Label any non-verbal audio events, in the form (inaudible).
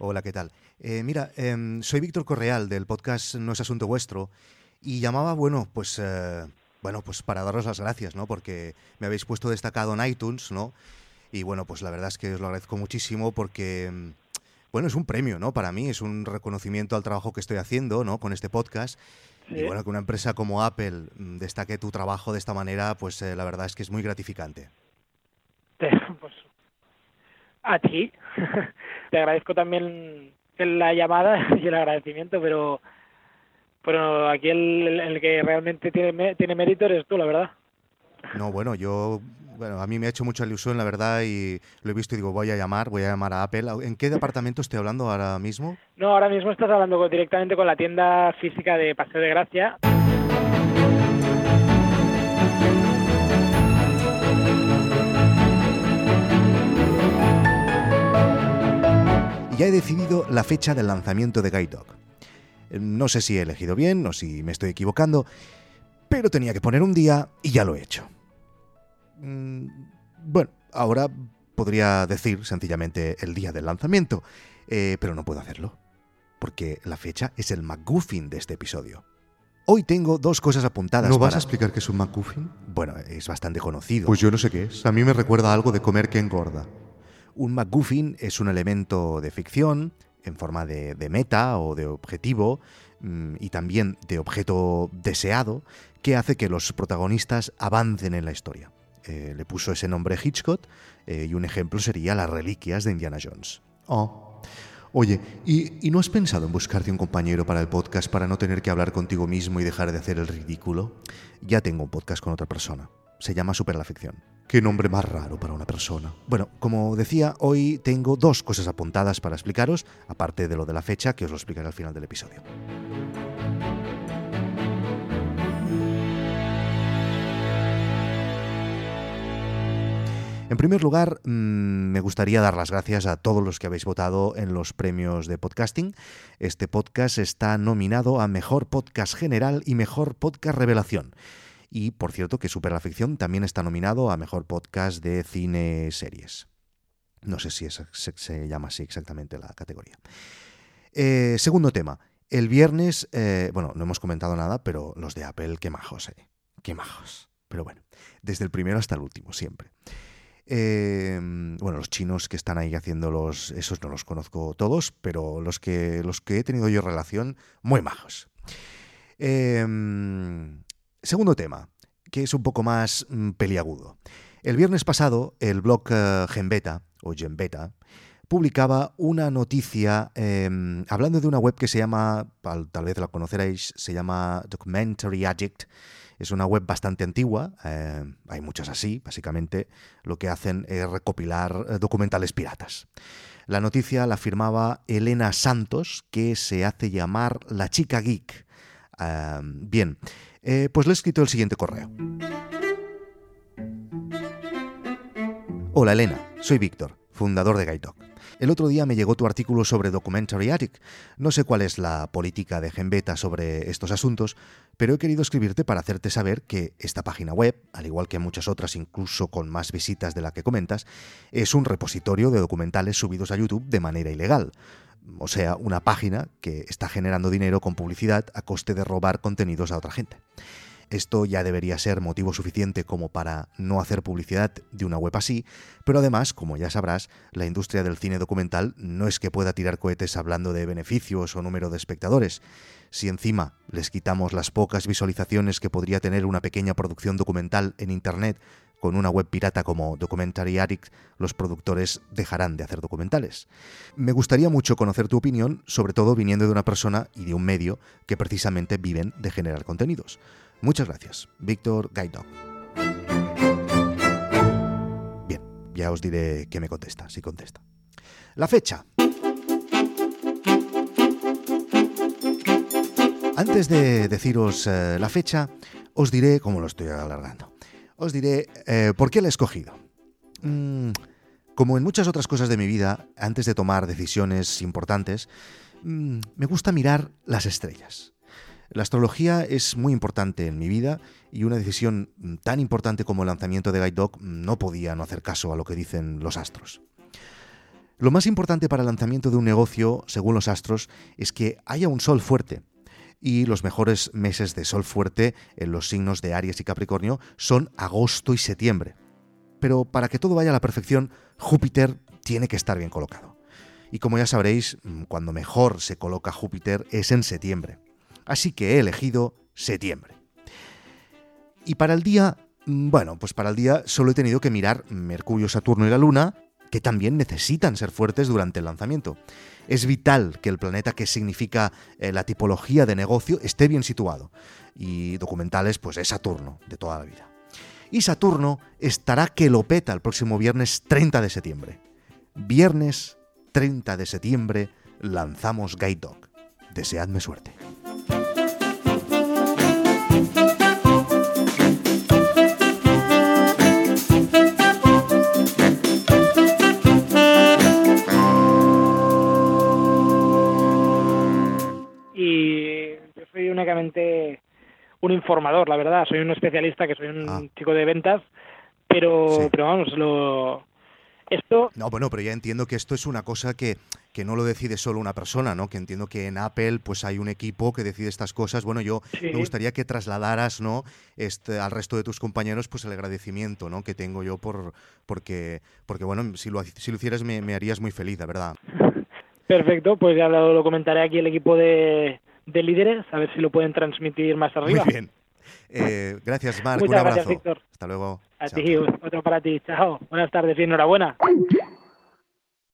Hola, ¿qué tal? Eh, mira, em, soy Víctor Correal del podcast No es Asunto Vuestro y llamaba, bueno, pues, eh, bueno, pues para daros las gracias, ¿no? Porque me habéis puesto destacado en iTunes, ¿no? Y bueno, pues la verdad es que os lo agradezco muchísimo porque, em, bueno, es un premio, ¿no? Para mí es un reconocimiento al trabajo que estoy haciendo, ¿no? Con este podcast. Y bueno, que una empresa como Apple mm, destaque tu trabajo de esta manera, pues eh, la verdad es que es muy gratificante. A ti. (laughs) Te agradezco también la llamada (laughs) y el agradecimiento, pero pero aquí el, el que realmente tiene tiene mérito eres tú, la verdad. No, bueno, yo, bueno, a mí me ha hecho mucha ilusión, la verdad, y lo he visto y digo, voy a llamar, voy a llamar a Apple. ¿En qué departamento estoy hablando ahora mismo? No, ahora mismo estás hablando directamente con la tienda física de Paseo de Gracia. Ya he decidido la fecha del lanzamiento de Guide Dog. No sé si he elegido bien o si me estoy equivocando, pero tenía que poner un día y ya lo he hecho. Mm, Bueno, ahora podría decir sencillamente el día del lanzamiento, eh, pero no puedo hacerlo, porque la fecha es el McGuffin de este episodio. Hoy tengo dos cosas apuntadas. ¿No vas para- a explicar qué es un McGuffin? Bueno, es bastante conocido. Pues yo no sé qué es. A mí me recuerda a algo de comer que engorda. Un MacGuffin es un elemento de ficción en forma de, meta o de objetivo mm, y también de objeto deseado que hace que los protagonistas avancen en la historia. Eh, le puso ese nombre Hitchcock eh, y un ejemplo sería las reliquias de Indiana Jones. Oh. Oye, ¿y, y no has pensado en buscarte un compañero para el podcast para no tener que hablar contigo mismo y dejar de hacer el ridículo? Ya tengo un podcast con otra persona. Se llama Super la Ficción. Qué nombre más raro para una persona. Bueno, como decía, hoy tengo dos cosas apuntadas para explicaros, aparte de lo de la fecha, que os lo explicaré al final del episodio. En primer lugar, mm, me gustaría dar las gracias a todos los que habéis votado en los premios de podcasting. Este podcast está nominado a Mejor Podcast General y Mejor Podcast Revelación. Y por cierto que Super la Ficción también está nominado a Mejor Podcast de Cine Series. No sé si se llama así exactamente la categoría. Eh, segundo tema. El viernes, eh, bueno, no hemos comentado nada, pero los de Apple, qué majos, eh. Qué majos. Pero bueno, desde el primero hasta el último, siempre. Eh, bueno, los chinos que están ahí haciendo los. Esos no los conozco todos, pero los que, los que he tenido yo relación, muy majos. Eh, segundo tema, que es un poco más mm, peliagudo. El viernes pasado, el blog eh, Genbeta, o Genbeta, publicaba una noticia eh, hablando de una web que se llama, tal, vez la conoceréis, se llama Documentary Addict. Es una web bastante antigua, eh, hay muchas así, básicamente lo que hacen es recopilar eh, documentales piratas. La noticia la firmaba Elena Santos, que se hace llamar la chica geek. Ah, bien, eh, pues le he escrito el siguiente correo. Hola Elena, soy Víctor, fundador de Dog. El otro día me llegó tu artículo sobre Documentary Attic. No sé cuál es la política de Genbeta sobre estos asuntos, pero he querido escribirte para hacerte saber que esta página web, al igual que muchas otras incluso con más visitas de la que comentas, es un repositorio de documentales subidos a YouTube de manera ilegal. O sea, una página que está generando dinero con publicidad a coste de robar contenidos a otra gente. Esto ya debería ser motivo suficiente como para no hacer publicidad de una web así, pero además, como ya sabrás, la industria del cine documental no es que pueda tirar cohetes hablando de beneficios o número de espectadores. Si encima les quitamos las pocas visualizaciones que podría tener una pequeña producción documental en Internet con una web pirata como Documentary Addict, los productores dejarán de hacer documentales. Me gustaría mucho conocer tu opinión, sobre todo viniendo de una persona y de un medio que precisamente viven de generar contenidos. Muchas gracias, Víctor Guide Bien, ya os diré qué me contesta, si contesta. La fecha. Antes de deciros eh, la fecha, os diré, como lo estoy alargando, os diré eh, por qué la he escogido. Mm, como en muchas otras cosas de mi vida, antes de tomar decisiones importantes, mm, me gusta mirar las estrellas. La astrología es muy importante en mi vida y una decisión tan importante como el lanzamiento de Guide Dog no podía no hacer caso a lo que dicen los astros. Lo más importante para el lanzamiento de un negocio, según los astros, es que haya un sol fuerte. Y los mejores meses de sol fuerte en los signos de Aries y Capricornio son agosto y septiembre. Pero para que todo vaya a la perfección, Júpiter tiene que estar bien colocado. Y como ya sabréis, mm, cuando mejor se coloca Júpiter es en septiembre. Así que he elegido septiembre. Y para el día, mm, bueno, pues para el día solo he tenido que mirar Mercurio, Saturno y la Luna, que también necesitan ser fuertes durante el lanzamiento. Es vital que el planeta que significa eh, la tipología de negocio esté bien situado. Y documentales, pues es Saturno, de toda la vida. Y Saturno estará que lo peta el próximo viernes 30 de septiembre. Viernes 30 de septiembre lanzamos Guide Dog. Deseadme suerte. Un informador, la verdad. Soy un especialista, que soy un Ah. chico de ventas, pero, Sí. pero vamos, lo esto No, bueno, pero ya entiendo que esto es una cosa que, que no lo decide solo una persona, ¿no? Que entiendo que en Apple pues hay un equipo que decide estas cosas. Bueno, yo Sí. me gustaría que trasladaras, ¿no? Este, al resto de tus compañeros pues el agradecimiento, ¿no? Que tengo yo por porque porque bueno, si lo, si lo hicieras me, me harías muy feliz, la verdad. (laughs) perfecto, pues ya lo, lo comentaré aquí el equipo de, de líderes, a ver si lo pueden transmitir más arriba. Muy bien. Eh, gracias, Marc. Muchas un gracias, abrazo. Víctor. Hasta luego. A ti, otro para ti. Chao. Buenas tardes y enhorabuena.